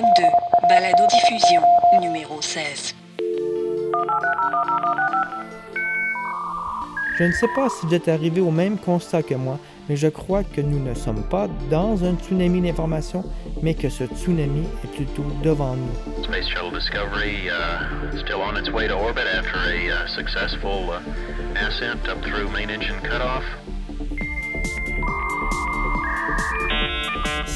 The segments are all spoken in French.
M2, balado diffusion, numéro 16. Je ne sais pas si vous êtes arrivé au même constat que moi, mais je crois que nous ne sommes pas dans un tsunami d'information, mais que ce tsunami est plutôt devant nous. Space Shuttle Discovery uh, still on its way to orbit after a uh, successful uh, ascent up through main engine cutoff.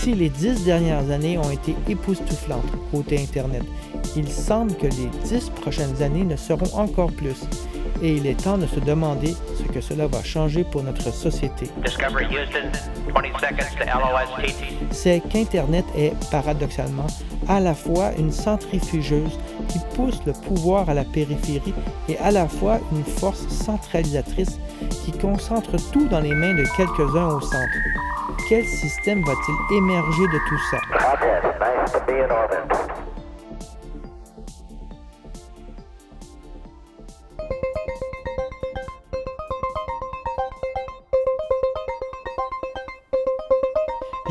Si les dix dernières années ont été époustouflantes côté Internet, il semble que les dix prochaines années ne seront encore plus. Et il est temps de se demander ce que cela va changer pour notre société. Discovery Houston, 20 seconds to LOS C'est qu'Internet est, paradoxalement, à la fois une centrifugeuse qui pousse le pouvoir à la périphérie et à la fois une force centralisatrice qui concentre tout dans les mains de quelques-uns au centre. Quel système va-t-il émerger de tout ça?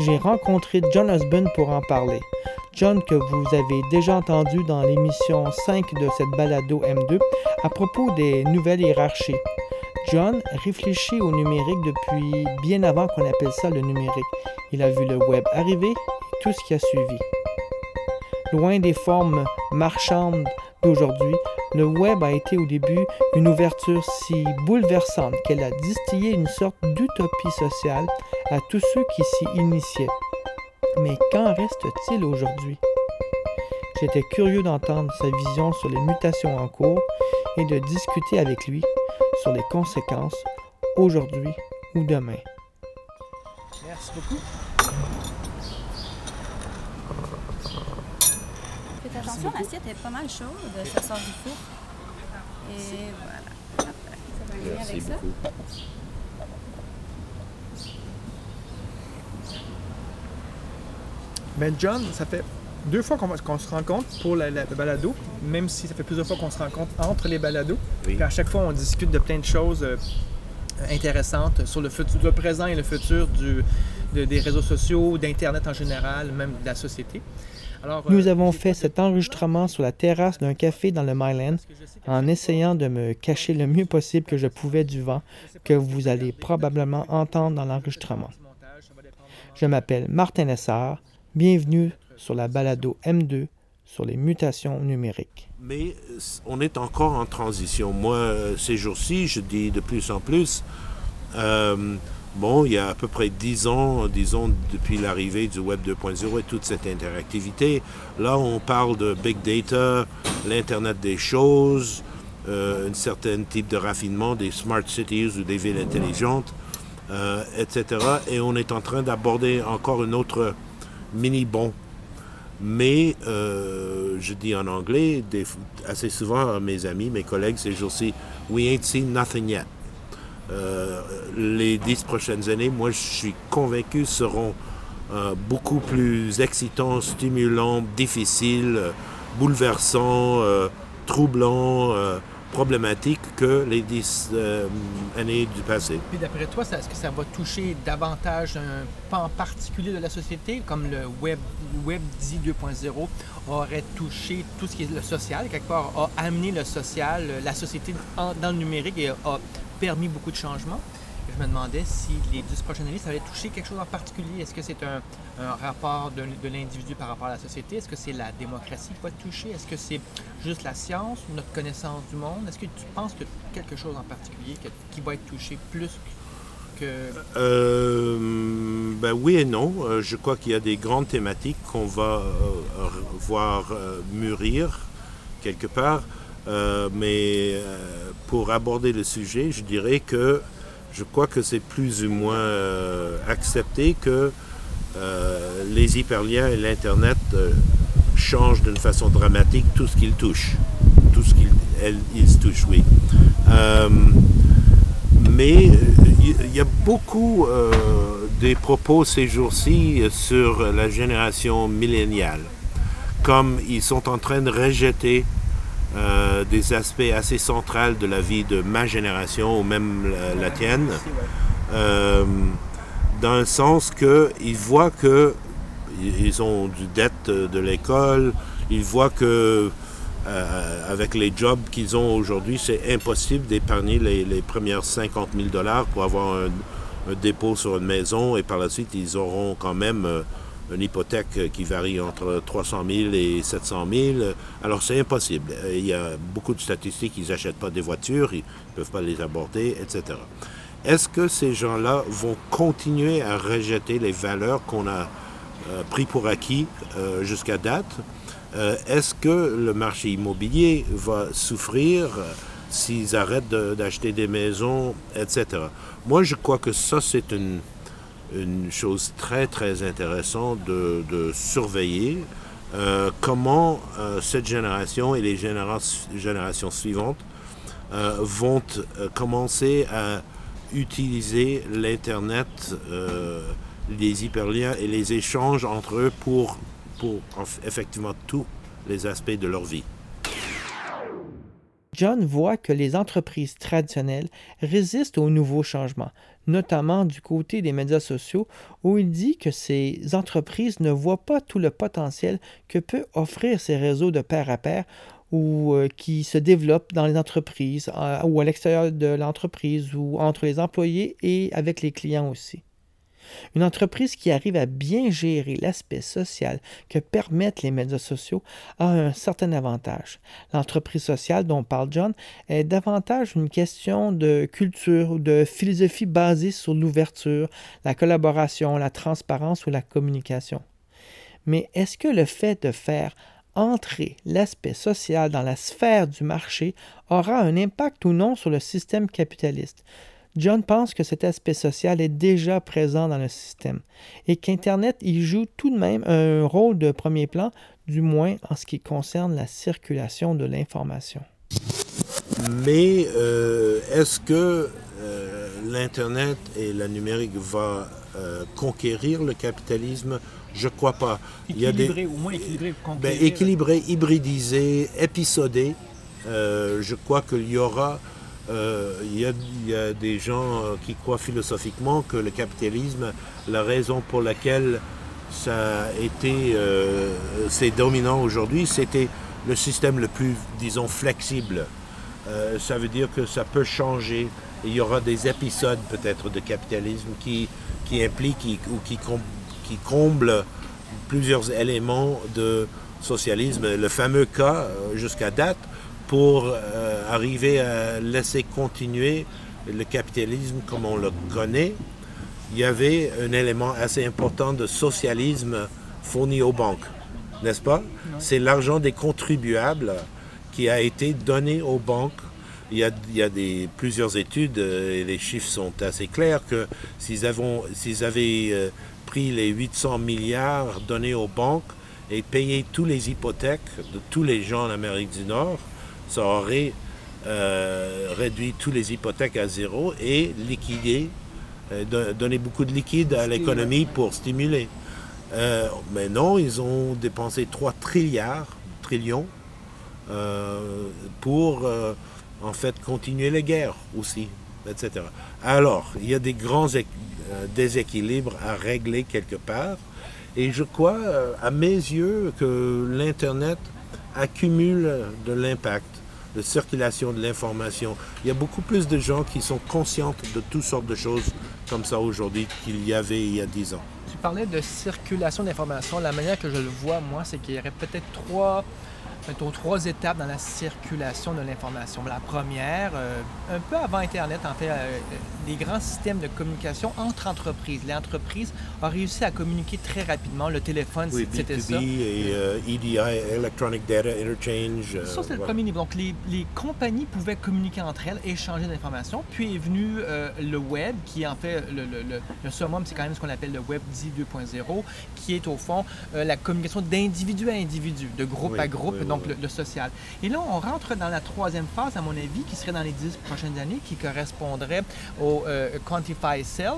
J'ai rencontré John Osborne pour en parler. John que vous avez déjà entendu dans l'émission 5 de cette balado M2 à propos des nouvelles hiérarchies. John réfléchit au numérique depuis bien avant qu'on appelle ça le numérique. Il a vu le web arriver et tout ce qui a suivi. Loin des formes marchandes d'aujourd'hui, le web a été au début une ouverture si bouleversante qu'elle a distillé une sorte d'utopie sociale à tous ceux qui s'y initiaient. Mais qu'en reste-t-il aujourd'hui? J'étais curieux d'entendre sa vision sur les mutations en cours et de discuter avec lui sur les conséquences aujourd'hui ou demain. Merci beaucoup. Faites attention, l'assiette est pas mal chaude, ça sort du four. Et voilà. Ça va aller avec ça. Ben John, ça fait deux fois qu'on se rencontre pour la, la- le balado, même si ça fait plusieurs fois qu'on se rencontre entre les balados. Oui. À chaque fois, on discute de plein de choses euh, intéressantes sur le, futur, le présent et le futur du, de- des réseaux sociaux, d'Internet en général, même de la société. Alors, Nous euh, avons fait cet enregistrement sur la terrasse d'un café dans le Myland en essayant de me cacher le mieux possible que je pouvais du vent que vous allez probablement entendre dans l'enregistrement. Je m'appelle Martin Lessard. Bienvenue sur la balado M2 sur les mutations numériques. Mais euh, on est encore en transition. Moi, euh, ces jours-ci, je dis de plus en plus, euh, bon, il y a à peu près 10 ans, disons, depuis l'arrivée du Web 2.0 et toute cette interactivité, là, on parle de big data, l'Internet des choses, un certain type de raffinement des smart cities ou des villes intelligentes, etc. Et on est en train d'aborder encore une autre mini-bon mais euh, je dis en anglais assez souvent à mes amis, mes collègues ces jours-ci, we ain't seen nothing yet. Euh, les dix prochaines années, moi je suis convaincu, seront euh, beaucoup plus excitants, stimulants, difficiles, bouleversants, troublants, problématiques que les dix euh, années du passé. Puis d'après toi, est-ce que ça va toucher davantage un pan particulier de la société, comme le Web, web dit 2.0 aurait touché tout ce qui est le social, quelque part a amené le social, la société dans le numérique et a permis beaucoup de changements. Je me demandais si les 10 prochaines années, ça toucher quelque chose en particulier. Est-ce que c'est un, rapport de, l'individu par rapport à la société? Est-ce que c'est la démocratie qui va être touchée? Est-ce que c'est juste la science ou notre connaissance du monde? Est-ce que tu penses que quelque chose en particulier qui va être touché plus que... Euh, ben oui et non. Euh, je crois qu'il y a des grandes thématiques qu'on va euh, voir mûrir quelque part. Mais pour aborder le sujet, je dirais que je crois que c'est plus ou moins euh, accepté que euh, les hyperliens et l'Internet euh, changent d'une façon dramatique tout ce qu'ils touchent. Tout ce qu'ils ils touchent, oui. Mais il y a beaucoup des propos ces jours-ci sur la génération milléniale, comme ils sont en train de rejeter euh, des aspects assez centraux de la vie de ma génération ou même la, tienne, euh, dans le sens qu'ils voient que ils ont du dette euh, de l'école. Ils voient que avec les jobs qu'ils ont aujourd'hui, c'est impossible d'épargner les, les premières 50 000 dollars pour avoir un, dépôt sur une maison et par la suite, ils auront quand même une hypothèque qui varie entre 300 000 et 700 000. Alors, c'est impossible. Euh, Il y a beaucoup de statistiques, ils n'achètent pas des voitures, ils ne peuvent pas les aborder, etc. Est-ce que ces gens-là vont continuer à rejeter les valeurs qu'on a euh, pris pour acquis euh, jusqu'à date? Euh, Est-ce que le marché immobilier va souffrir s'ils arrêtent d'acheter des maisons, etc. Moi, je crois que ça, c'est une, une chose très, très intéressante de, surveiller. euh, comment euh, cette génération et les généra- générations suivantes euh, vont commencer à utiliser l'Internet, les hyperliens et les échanges entre eux pour, effectivement tous les aspects de leur vie. John voit que les entreprises traditionnelles résistent aux nouveaux changements, notamment du côté des médias sociaux, où il dit que ces entreprises ne voient pas tout le potentiel que peut offrir ces réseaux de pair à pair ou euh, qui se développent dans les entreprises euh, ou à l'extérieur de l'entreprise ou entre les employés et avec les clients aussi. Une entreprise qui arrive à bien gérer l'aspect social que permettent les médias sociaux a un certain avantage. L'entreprise sociale dont parle John est davantage une question de culture ou de philosophie basée sur l'ouverture, la collaboration, la transparence ou la communication. Mais est-ce que le fait de faire entrer l'aspect social dans la sphère du marché aura un impact ou non sur le système capitaliste? John pense que cet aspect social est déjà présent dans le système et qu'Internet y joue tout de même un rôle de premier plan, du moins en ce qui concerne la circulation de l'information. Mais euh, est-ce que euh, l'Internet et la numérique va euh, conquérir le capitalisme? Je crois pas. Il y a des- Équilibré, au moins équilibré. Ben, équilibré, hybridisé, épisodé. Euh, je crois qu'il y aura. Euh, il, y a, des gens euh, qui croient philosophiquement que le capitalisme, la raison pour laquelle ça a été, euh, c'est dominant aujourd'hui, c'était le système le plus, disons, flexible. Ça veut dire que ça peut changer. Il y aura des épisodes peut-être de capitalisme qui, impliquent ou qui, qui comblent plusieurs éléments de socialisme. Le fameux cas jusqu'à date pour euh, arriver à laisser continuer le capitalisme comme on le connaît, il y avait un élément assez important de socialisme fourni aux banques, n'est-ce pas? C'est l'argent des contribuables qui a été donné aux banques. Il y a, il y a des, plusieurs études euh, et les chiffres sont assez clairs que s'ils avaient euh, pris les 800 milliards donnés aux banques et payé tous les hypothèques de tous les gens en Amérique du Nord, ça aurait euh, réduit tous les hypothèques à zéro et liquidé, euh, don- donné beaucoup de liquide à l'économie pour stimuler. Euh, mais non, ils ont dépensé 3 trilliards, trillions euh, pour en fait continuer les guerres aussi, etc. Alors, il y a des grands déséquilibres à régler quelque part. Et je crois, à mes yeux, que l'Internet accumule de l'impact, de circulation de l'information. Il y a beaucoup plus de gens qui sont conscients de toutes sortes de choses comme ça aujourd'hui qu'il y avait il y a dix ans. Tu parlais de circulation d'informations. La manière que je le vois, moi, c'est qu'il y aurait peut-être trois, trois étapes dans la circulation de l'information. La première, euh, un peu avant Internet, en fait, euh, des grands systèmes de communication entre entreprises. L'entreprise a réussi à communiquer très rapidement. Le téléphone, Oui, c'était B2B ça. et euh, EDI, Electronic Data Interchange. euh, Ça, c'est le voilà. premier niveau. Donc, les, les compagnies pouvaient communiquer entre elles, échanger d'informations. Puis est venu le web, qui est en fait le, le, le, le summum, c'est quand même ce qu'on appelle le web dit 2.0, qui est au fond la communication d'individu à individu, de groupe Oui, à groupe. oui, donc le, le social. Et là, on rentre dans la troisième phase, à mon avis, qui serait dans les dix prochaines années, qui correspondrait au euh, Quantify Self,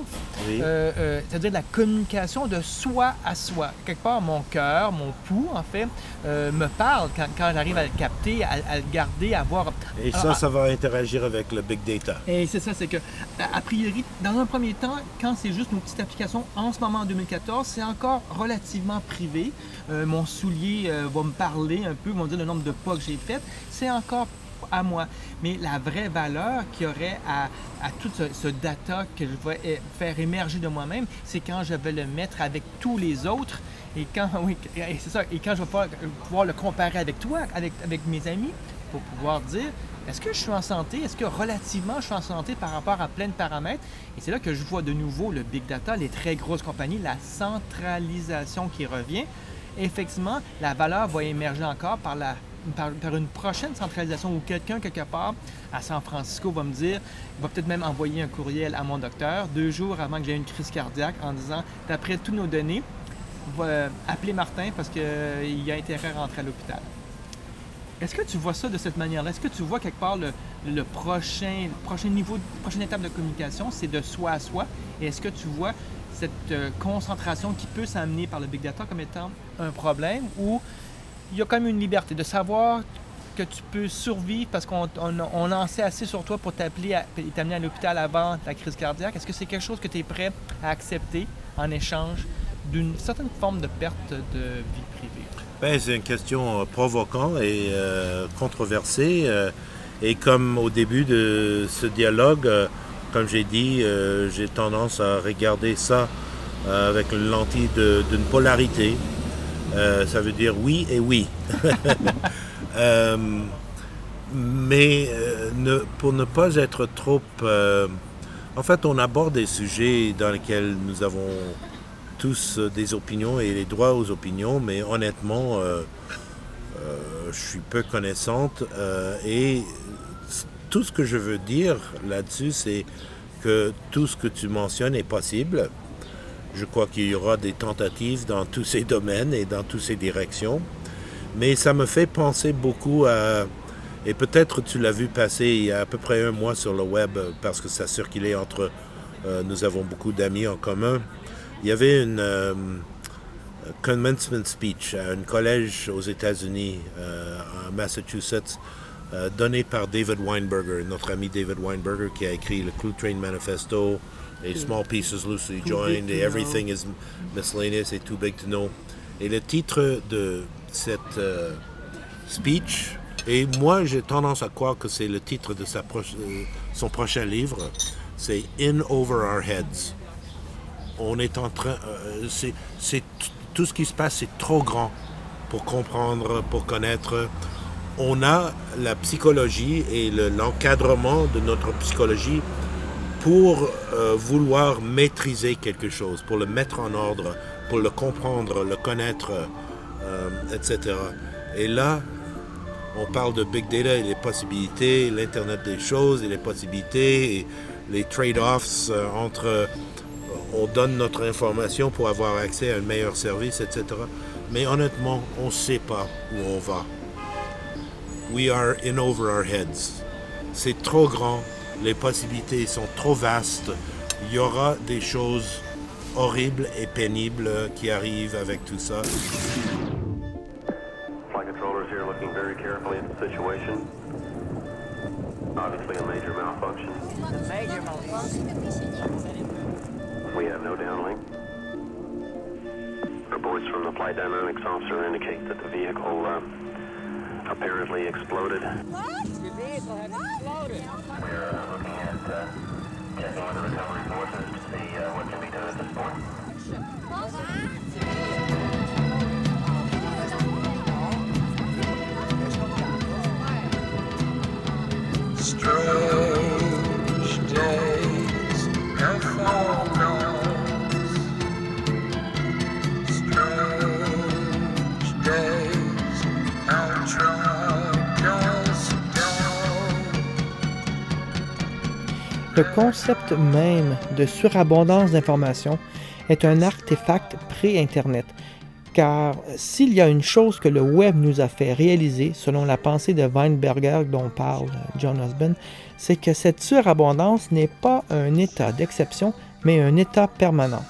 Oui. Euh, euh, c'est-à-dire la communication de soi à soi. Quelque part, mon cœur, mon pouls, en fait, me parle quand, quand j'arrive à le capter, à, à le garder, à voir... Et Ah, ça, ah, ça va interagir avec le big data. et c'est ça, c'est que, a priori, dans un premier temps, quand c'est juste une petite application, en ce moment en 2014, c'est encore relativement privé. Mon soulier va me parler un peu, va le nombre de pas que j'ai fait. C'est encore à moi. Mais la vraie valeur qu'il y aurait à, à tout ce, data que je vais faire émerger de moi-même, c'est quand je vais le mettre avec tous les autres. Et quand, oui, c'est ça, et quand je vais pouvoir, pouvoir le comparer avec toi, avec, avec mes amis, pour pouvoir dire est-ce que je suis en santé? Est-ce que relativement je suis en santé par rapport à plein de paramètres? Et c'est là que je vois de nouveau le big data, les très grosses compagnies, la centralisation qui revient. Effectivement, la valeur va émerger encore par, la, par, une prochaine centralisation où quelqu'un, quelque part, à San Francisco, va me dire, va peut-être même envoyer un courriel à mon docteur deux jours avant que j'ai une crise cardiaque en disant, d'après toutes nos données, va euh, appeler Martin parce qu'il y a intérêt à rentrer à l'hôpital. Est-ce que tu vois ça de cette manière-là? Est-ce que tu vois quelque part le, le prochain, prochain niveau, la prochaine étape de communication, c'est de soi à soi? Et est-ce que tu vois cette euh, concentration qui peut s'amener par le big data comme étant un problème ou il y a quand même une liberté de savoir que tu peux survivre parce qu'on on, on en sait assez sur toi pour t'appeler et t'amener à l'hôpital avant ta crise cardiaque? Est-ce que c'est quelque chose que tu es prêt à accepter en échange d'une certaine forme de perte de vie privée? Ben, c'est une question euh, provocante et euh, controversée. et comme au début de ce dialogue, comme j'ai dit, euh, j'ai tendance à regarder ça euh, avec une lentille d'une polarité. Euh, ça veut dire oui et oui. Mais pour ne pas être trop... en fait, on aborde des sujets dans lesquels nous avons tous des opinions et les droits aux opinions, mais honnêtement, je suis peu connaissante et tout ce que je veux dire là-dessus, c'est que tout ce que tu mentionnes est possible. Je crois qu'il y aura des tentatives dans tous ces domaines et dans toutes ces directions. Mais ça me fait penser beaucoup à... Et peut-être tu l'as vu passer il y a à peu près un mois sur le web parce que ça circulait entre... euh, nous avons beaucoup d'amis en commun. Il y avait une euh, commencement speech à un collège aux États-Unis, euh, à Massachusetts, euh, donné par David Weinberger, notre ami David Weinberger qui a écrit le Crew Train Manifesto, et Small Pieces Loosely Joined, et Everything is Miscellaneous et Too Big to Know. Et le titre de cette euh, speech, et moi j'ai tendance à croire que c'est le titre de sa euh, son prochain livre, c'est In Over Our Heads on est en train. euh, c'est, tout ce qui se passe, c'est trop grand pour comprendre, pour connaître. On a la psychologie et le- l'encadrement de notre psychologie pour euh, vouloir maîtriser quelque chose, pour le mettre en ordre, pour le comprendre, le connaître, euh, etc. Et là, on parle de big data et les possibilités, l'Internet des choses et les possibilités, les trade-offs euh, entre on donne notre information pour avoir accès à un meilleur service, etc. Mais honnêtement, on ne sait pas où on va. We are in over our heads. C'est trop grand, les possibilités sont trop vastes. Il y aura des choses horribles et pénibles qui arrivent avec tout ça. Flight controllers here looking very carefully at the situation. Obviously a major malfunction. Major malfunction. We have no downlink. Reports from the flight dynamics officer indicate that the vehicle uh, apparently exploded. What? The vehicle had exploded. We're looking at uh, checking with the recovery forces to see uh, what can be done at this point. Strange Le concept même de surabondance d'informations est un artefact pré-Internet. Car s'il y a une chose que le web nous a fait réaliser, selon la pensée de Weinberger dont parle John Osborne, c'est que cette surabondance n'est pas un état d'exception, mais un état permanent.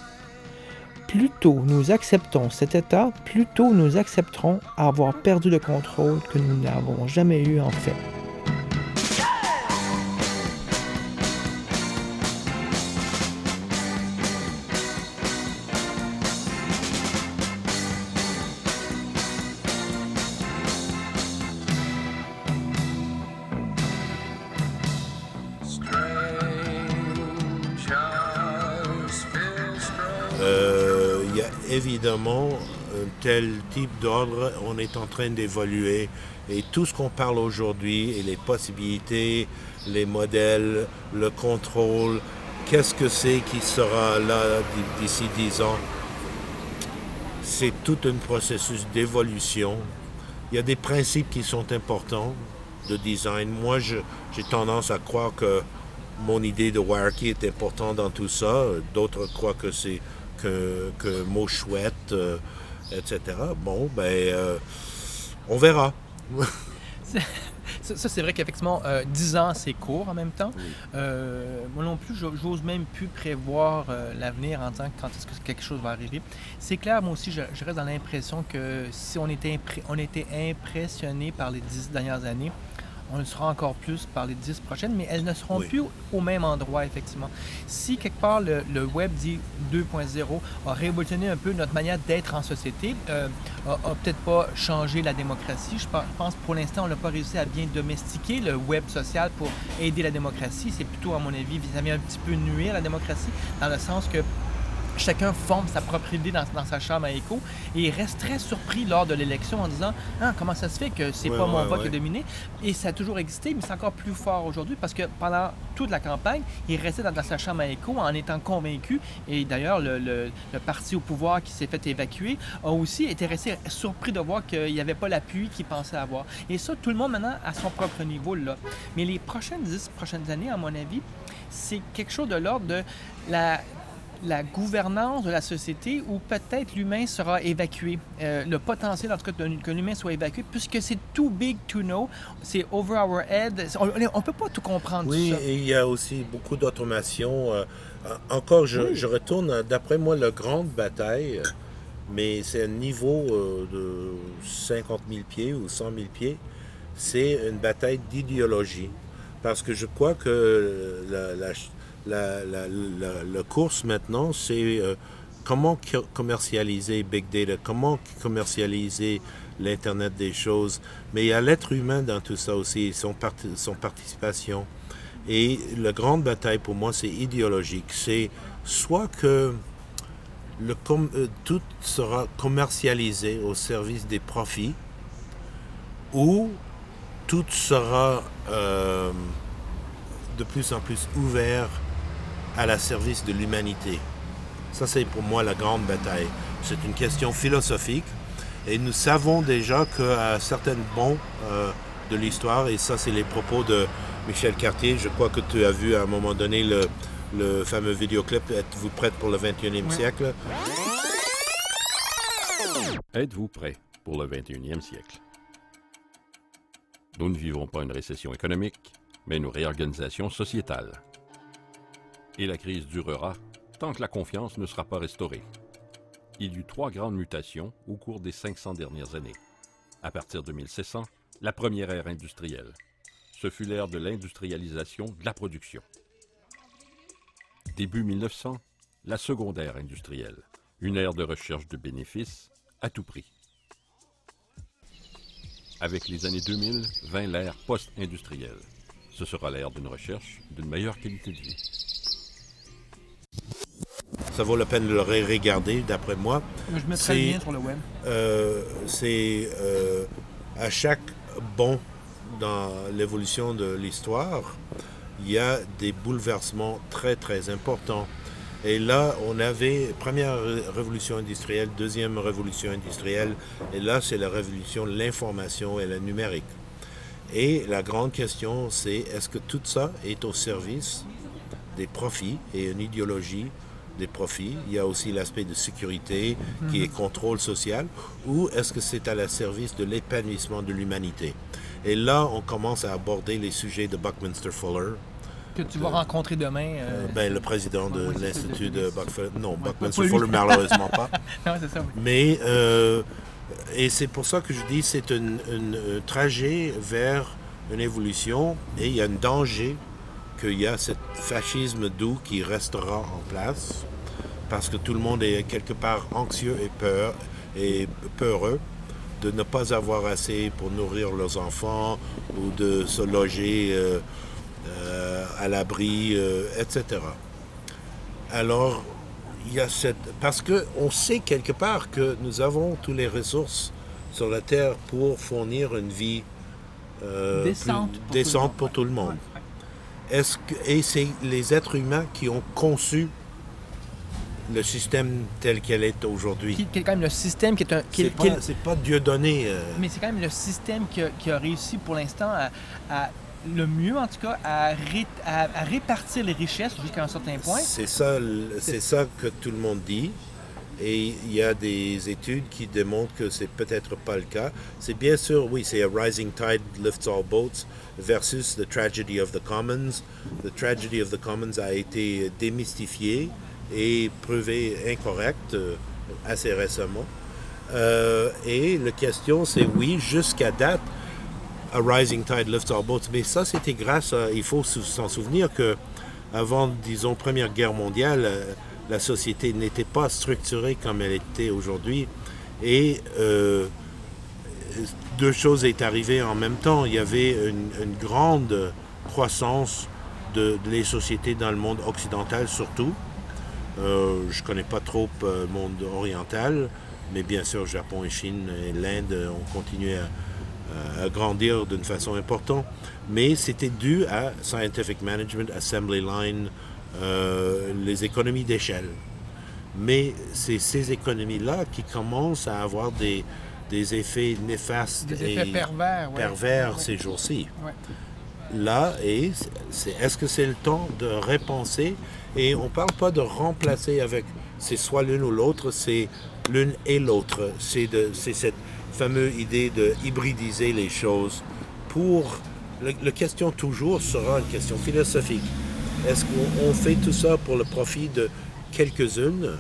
Plus tôt nous acceptons cet état, plus tôt nous accepterons avoir perdu le contrôle que nous n'avons jamais eu en fait. Tel type d'ordre, on est en train d'évoluer et tout ce qu'on parle aujourd'hui et les possibilités, les modèles, le contrôle, qu'est-ce que c'est qui sera là d'ici 10 ans, c'est tout un processus d'évolution. Il y a des principes qui sont importants de design. Moi, j'ai tendance à croire que mon idée de Wireki est importante dans tout ça. D'autres croient que c'est que, que mot chouette, etc. Bon, ben, euh, on verra. Ça, ça, c'est vrai qu'effectivement, euh, 10 ans, c'est court en même temps. Euh, moi non plus, j'o- j'ose même plus prévoir euh, l'avenir en disant quand est-ce que quelque chose va arriver. C'est clair, moi aussi, je, je reste dans l'impression que si on était, on était impressionné par les 10 dernières années, on le sera encore plus par les 10 prochaines, mais elles ne seront Oui. plus au même endroit, effectivement. Si quelque part le, le Web dit 2.0 a révolutionné un peu notre manière d'être en société, euh, a, a peut-être pas changé la démocratie. Je pe- pense pour l'instant, on n'a pas réussi à bien domestiquer le web social pour aider la démocratie. C'est plutôt, à mon avis, ça vient un petit peu nuire la démocratie, dans le sens que chacun forme sa propre idée dans, dans sa chambre à écho. Et il reste très surpris lors de l'élection en disant ah, comment ça se fait que c'est Ouais, pas mon ouais, vote qui a dominé? Et ça a toujours existé mais c'est encore plus fort aujourd'hui parce que pendant toute la campagne il restait dans, dans sa chambre à écho en étant convaincu. Et d'ailleurs le, le- le parti au pouvoir qui s'est fait évacuer a aussi été resté surpris de voir qu'il n'y avait pas l'appui qu'il pensait avoir. Et ça tout le monde maintenant à son propre niveau là. Mais les prochaines dix prochaines années à mon avis c'est quelque chose de l'ordre de la la gouvernance de la société où peut-être l'humain sera évacué. Euh, le potentiel, en tout cas, que l'humain soit évacué, puisque c'est too big to know, c'est over our head. On ne peut pas tout comprendre. Oui, tout ça. et il y a aussi beaucoup d'automation. euh, encore, je, Oui. je retourne, d'après moi, la grande bataille, mais c'est un niveau euh, de 50 000 pieds ou 100 000 pieds, c'est une bataille d'idéologie. Parce que je crois que la, la, la, la- course maintenant, c'est euh, comment co- commercialiser Big Data, comment commercialiser l'Internet des choses? Mais il y a l'être humain dans tout ça aussi, son, parti- son participation. Et la grande bataille pour moi, c'est idéologique. C'est soit que le euh, tout sera commercialisé au service des profits, ou tout sera euh, de plus en plus ouvert à la service de l'humanité. Ça, c'est pour moi la grande bataille. C'est une question philosophique. Et nous savons déjà qu'à certains bons euh, de l'histoire, et ça, c'est les propos de Michel Cartier, je crois que tu as vu à un moment donné le, le fameux vidéoclip Êtes-vous prête pour le 21e siècle? Êtes-vous prêt pour le 21e siècle? Nous ne vivons pas une récession économique, mais une réorganisation sociétale. Et la crise durera tant que la confiance ne sera pas restaurée. Il y eut trois grandes mutations au cours des 500 dernières années. À partir de 1600, la première ère industrielle. Ce fut l'ère de l'industrialisation de la production. Début 1900, la seconde ère industrielle. Une ère de recherche de bénéfices à tout prix. Avec les années 2000 vint l'ère post-industrielle. Ce sera l'ère d'une recherche d'une meilleure qualité de vie. Ça vaut la peine de le regarder, d'après moi. Je mettrai le lien sur le web. Euh, c'est euh, à chaque bond dans l'évolution de l'histoire, il y a des bouleversements très très importants. Et là, on avait première ré- révolution industrielle, deuxième révolution industrielle, et là, c'est la révolution de l'information et la numérique. Et la grande question, c'est est-ce que tout ça est au service des profits et une idéologie des profits, il y a aussi l'aspect de sécurité qui est contrôle social, ou est-ce que c'est à la service de l'épanouissement de l'humanité? Et là, on commence à aborder les sujets de Buckminster Fuller, Que tu vas rencontrer demain. euh, euh, ben, le président de l'Institut de- de Buckminster, non, Ouais, Buckminster. Fuller malheureusement pas. non, c'est ça. oui. Mais, euh, et c'est pour ça que je dis c'est un, un, un trajet vers une évolution et il y a un danger qu'il y a ce fascisme doux qui restera en place parce que tout le monde est quelque part anxieux et peur et peureux de ne pas avoir assez pour nourrir leurs enfants ou de se loger euh, euh, à l'abri, euh, etc. Alors, il y a cette... Parce qu'on sait quelque part que nous avons toutes les ressources sur la Terre pour fournir une vie Décente plus pour tout décente monde. pour tout le monde. Est-ce que, et c'est les êtres humains qui ont conçu le système tel qu'elle est aujourd'hui. Qui, qui est quand même le système qui est un. qui est- C'est qui pas, c'est pas Dieu donné. euh, Mais c'est quand même le système qui a, qui a réussi pour l'instant à, à- le mieux en tout cas à, ré- à- à répartir les richesses jusqu'à un certain point. C'est ça, c'est ça que tout le monde dit. Et il y a des études qui démontrent que c'est peut-être pas le cas. C'est bien sûr, oui, c'est a rising tide lifts all boats versus the tragedy of the commons. The tragedy of the commons a été démystifié et prouvé incorrect euh, assez récemment. Euh, et la question, c'est oui, jusqu'à date, a rising tide lifts all boats. Mais ça, c'était grâce à. Il faut s'en souvenir que avant, disons, Première Guerre mondiale, euh, la société n'était pas structurée comme elle était aujourd'hui. Et euh, deux choses est arrivées en même temps. Il y avait une, grande croissance de, les sociétés dans le monde occidental surtout. Euh, je ne connais pas trop euh, le monde oriental, mais bien sûr, Japon et Chine et l'Inde euh, ont continué à, à grandir d'une façon importante. Mais c'était dû à Scientific Management, Assembly Line, euh, les économies d'échelle. Mais c'est ces économies-là qui commencent à avoir des, des effets néfastes Des et effets pervers, ouais. pervers Ouais. ces jours-ci Ouais. là et c'est est-ce que c'est le temps de repenser? Et on parle pas de remplacer avec c'est soit l'une ou l'autre c'est l'une et l'autre c'est de c'est cette fameuse idée de hybridiser les choses pour le, le question toujours sera une question philosophique est-ce qu'on on fait tout ça pour le profit de quelques-unes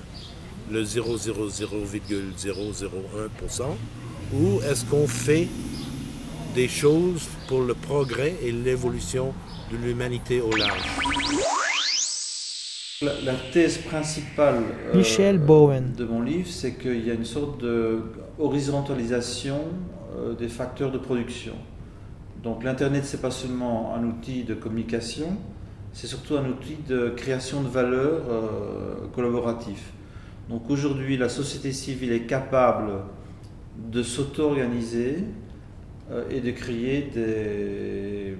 le 0,00001% ou est-ce qu'on fait des choses pour le progrès et l'évolution de l'humanité au large? La, la thèse principale euh, Michel Bowen. de mon livre, c'est qu'il y a une sorte de horizontalisation euh, des facteurs de production. Donc l'Internet, c'est pas seulement un outil de communication, c'est surtout un outil de création de valeur euh, collaboratif. Donc aujourd'hui, la société civile est capable de s'auto-organiser euh, et de créer des,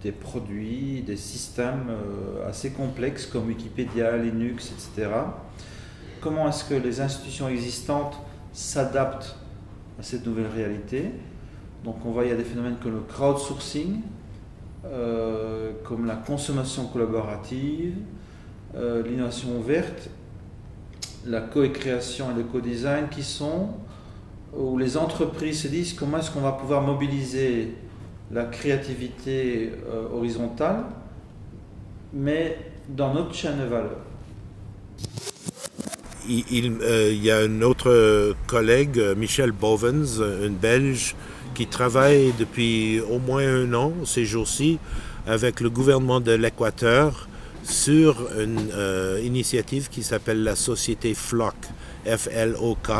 des produits, des systèmes euh, assez complexes comme Wikipédia, Linux, etc. Comment est-ce que les institutions existantes s'adaptent à cette nouvelle réalité? Donc on voit il y a des phénomènes comme le crowdsourcing, euh, comme la consommation collaborative, euh, l'innovation verte, la co-création et le co-design qui sont où les entreprises se disent comment est-ce qu'on va pouvoir mobiliser la créativité euh, horizontale, mais dans notre chaîne de valeur. Il, y a un autre collègue, Michel Bovens, un Belge, travaille depuis au moins un an, ces jours-ci, avec le gouvernement de l'Équateur sur une euh, initiative qui s'appelle la société FLOC, F-L-O-K.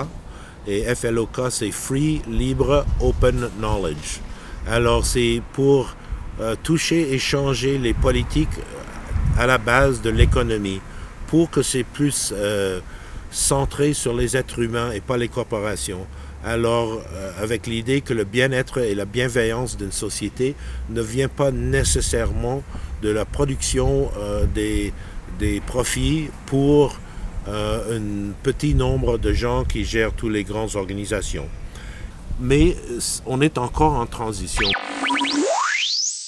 Et FLOK, c'est Free, Libre, Open Knowledge. Alors, c'est pour euh, toucher et changer les politiques à la base de l'économie pour que c'est plus euh, centré sur les êtres humains et pas les corporations. Alors, euh, avec l'idée que le bien-être et la bienveillance d'une société ne vient pas nécessairement de la production euh, des, des profits pour euh, un petit nombre de gens qui gèrent toutes les grandes organisations. Mais on est encore en transition.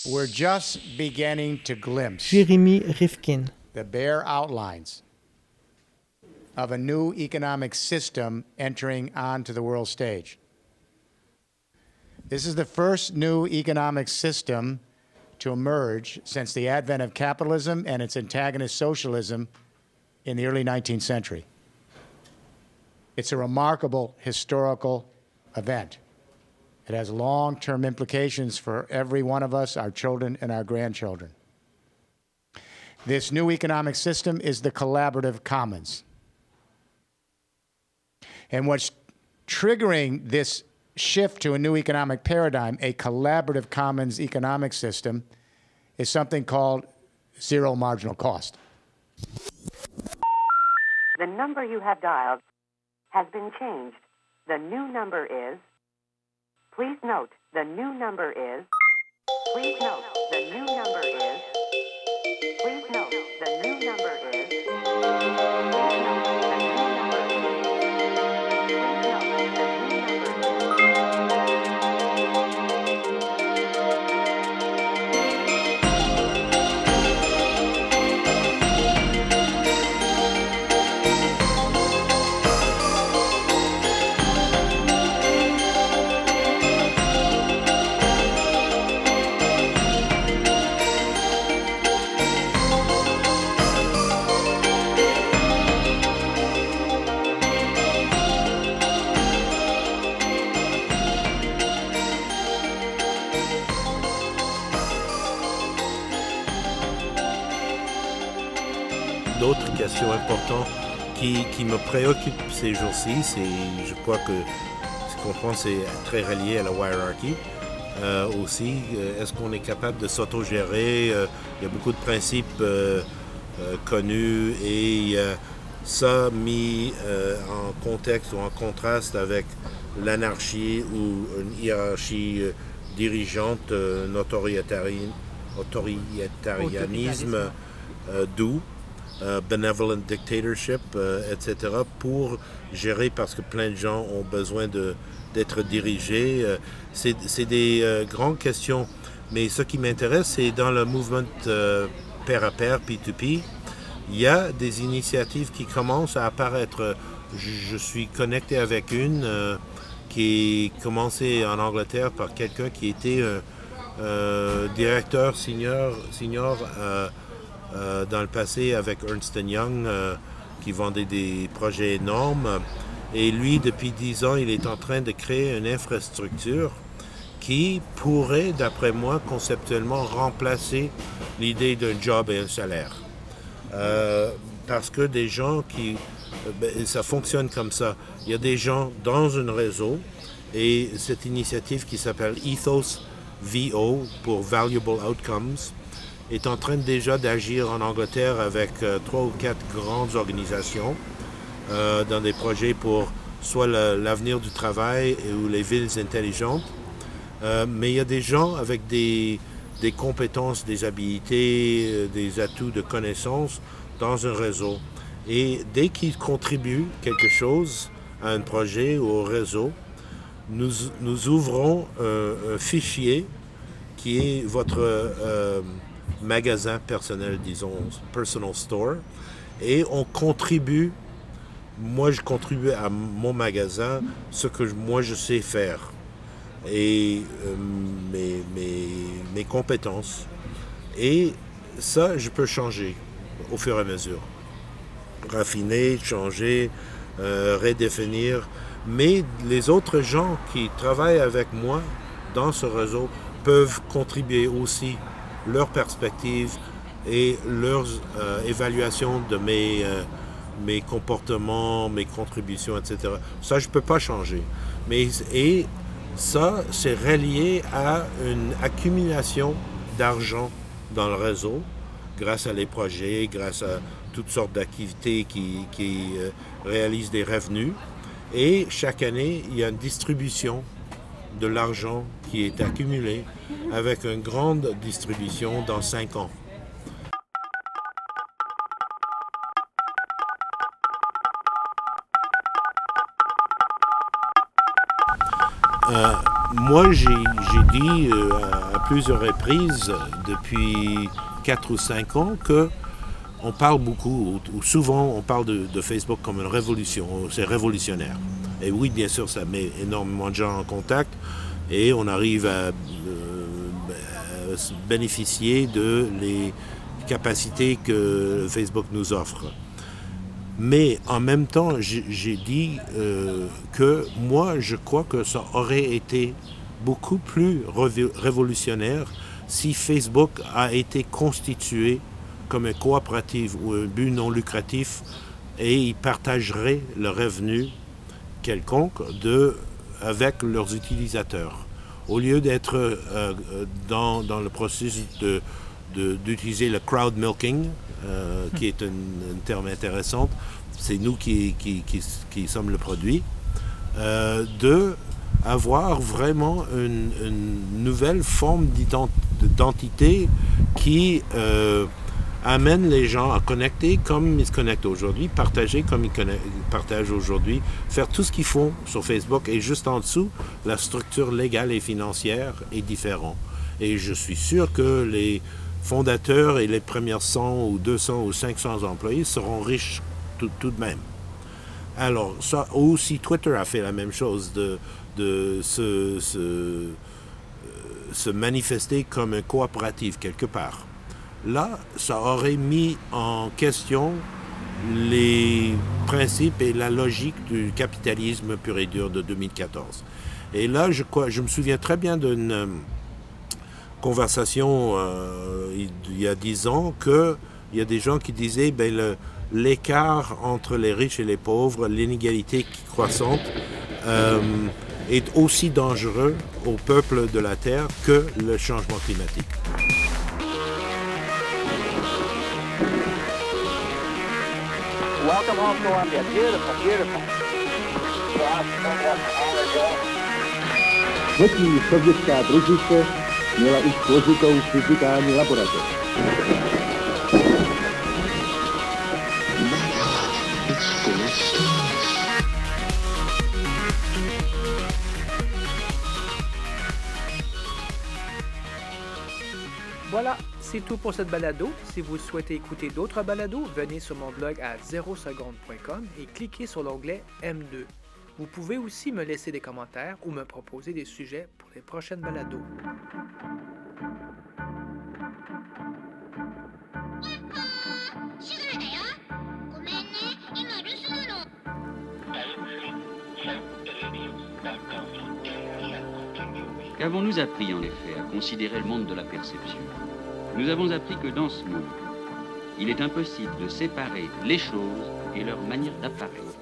We're just beginning to glimpse Jérémy Rifkin. the bare outlines of a new economic system entering onto the world stage. This is the first new economic system to emerge since the advent of capitalism and its antagonist socialism in the early 19th century. It's a remarkable historical event. It has long term implications for every one of us, our children, and our grandchildren. This new economic system is the collaborative commons. And what's triggering this shift to a new economic paradigm, a collaborative commons economic system, is something called zero marginal cost. The number you have dialed has been changed. The new number is. Please note, the new number is. Please note, the new number is. Please note, the new number is. Préoccupent ces jours-ci, c'est, je crois que ce qu'on pense c'est très relié à la hiérarchie. Euh, aussi, euh, est-ce qu'on est capable de s'autogérer? Euh, il y a beaucoup de principes connus et ça mis en contexte ou en contraste avec l'anarchie ou une hiérarchie dirigeante, un euh, doux, euh, benevolent dictatorship, euh, etc., pour gérer parce que plein de gens ont besoin d'être dirigés. Euh, c'est, des grandes questions, mais ce qui m'intéresse, c'est dans le mouvement pair à pair, P2P, il y a des initiatives qui commencent à apparaître. Je, je suis connecté avec une qui est commencée en Angleterre par quelqu'un qui était directeur senior, senior euh, dans le passé avec Ernst Young, euh, qui vendait des projets énormes. Et lui, depuis dix ans, il est en train de créer une infrastructure qui pourrait, d'après moi, conceptuellement remplacer l'idée d'un job et un salaire. Euh, parce que des gens qui... ben, ça fonctionne comme ça. Il y a des gens dans un réseau et cette initiative qui s'appelle Ethos VO pour Valuable Outcomes est en train déjà d'agir en Angleterre avec euh, trois ou quatre grandes organisations euh, dans des projets pour soit l'avenir du travail ou les villes intelligentes. Euh, mais il y a des gens avec des, compétences, des habilités, des atouts de connaissances dans un réseau. Et dès qu'ils contribuent quelque chose à un projet ou au réseau, nous, ouvrons un, fichier qui est votre magasin personnel, disons, personal store, et on contribue, moi je contribue à mon magasin ce que moi je sais faire et euh, mes, mes, mes compétences. Et ça, je peux changer au fur et à mesure. Raffiner, changer, euh, redéfinir. Mais les autres gens qui travaillent avec moi dans ce réseau peuvent contribuer aussi leur perspective et leurs euh, évaluations de mes, euh, mes comportements, mes contributions, etc. Ça, je ne peux pas changer. Mais, et ça, c'est relié à une accumulation d'argent dans le réseau grâce à les projets, grâce à toutes sortes d'activités qui, qui euh, réalisent des revenus. Et chaque année, il y a une distribution de l'argent qui est accumulé avec une grande distribution dans cinq ans. Euh, moi, j'ai dit euh, à, plusieurs reprises depuis 4 ou 5 ans que on parle beaucoup, ou, ou souvent on parle de Facebook comme une révolution, c'est révolutionnaire. Et oui, bien sûr, ça met énormément de gens en contact et on arrive à, euh, bénéficier de les capacités que Facebook nous offre. Mais en même temps, j'ai dit euh, que moi, je crois que ça aurait été beaucoup plus révolutionnaire si Facebook a été constitué comme une coopérative ou un but non lucratif et ils partageraient le revenu quelconque de, avec leurs utilisateurs. Au lieu d'être euh, dans, dans le processus de- de- d'utiliser le crowd milking, euh, qui est un, terme intéressant, c'est nous qui, qui, qui- qui sommes le produit, euh, de avoir vraiment une, une nouvelle forme d'ident- d'identité qui euh, amène les gens à connecter comme ils se connectent aujourd'hui, partager comme ils partagent aujourd'hui, faire tout ce qu'ils font sur Facebook et juste en dessous, la structure légale et financière est différente. Et je suis sûr que les fondateurs et les premières 100 ou 200 ou 500 employés seront riches tout, de même. Alors, ça aussi, Twitter a fait la même chose, de, euh, se manifester comme un coopératif quelque part. Là, ça aurait mis en question les principes et la logique du capitalisme pur et dur de 2014. Et là, je, me souviens très bien d'une euh, conversation euh, il y a dix ans que il y a des gens qui disaient ben, l'écart entre les riches et les pauvres, l'inégalité croissante, euh, est aussi dangereux au peuple de la Terre que le changement climatique. Welcome home, Columbia. Beautiful, beautiful. Třetí sovětská družice měla už složitou fyzikální laboratoř. Voilà, c'est tout pour cette balado. Si vous souhaitez écouter d'autres balados, venez sur mon blog à 0seconde.com et cliquez sur l'onglet M2. Vous pouvez aussi me laisser des commentaires ou me proposer des sujets pour les prochaines balados. Qu'avons-nous appris en effet à considérer le monde de la perception? Nous avons appris que dans ce monde, il est impossible de séparer les choses et leur manière d'apparaître.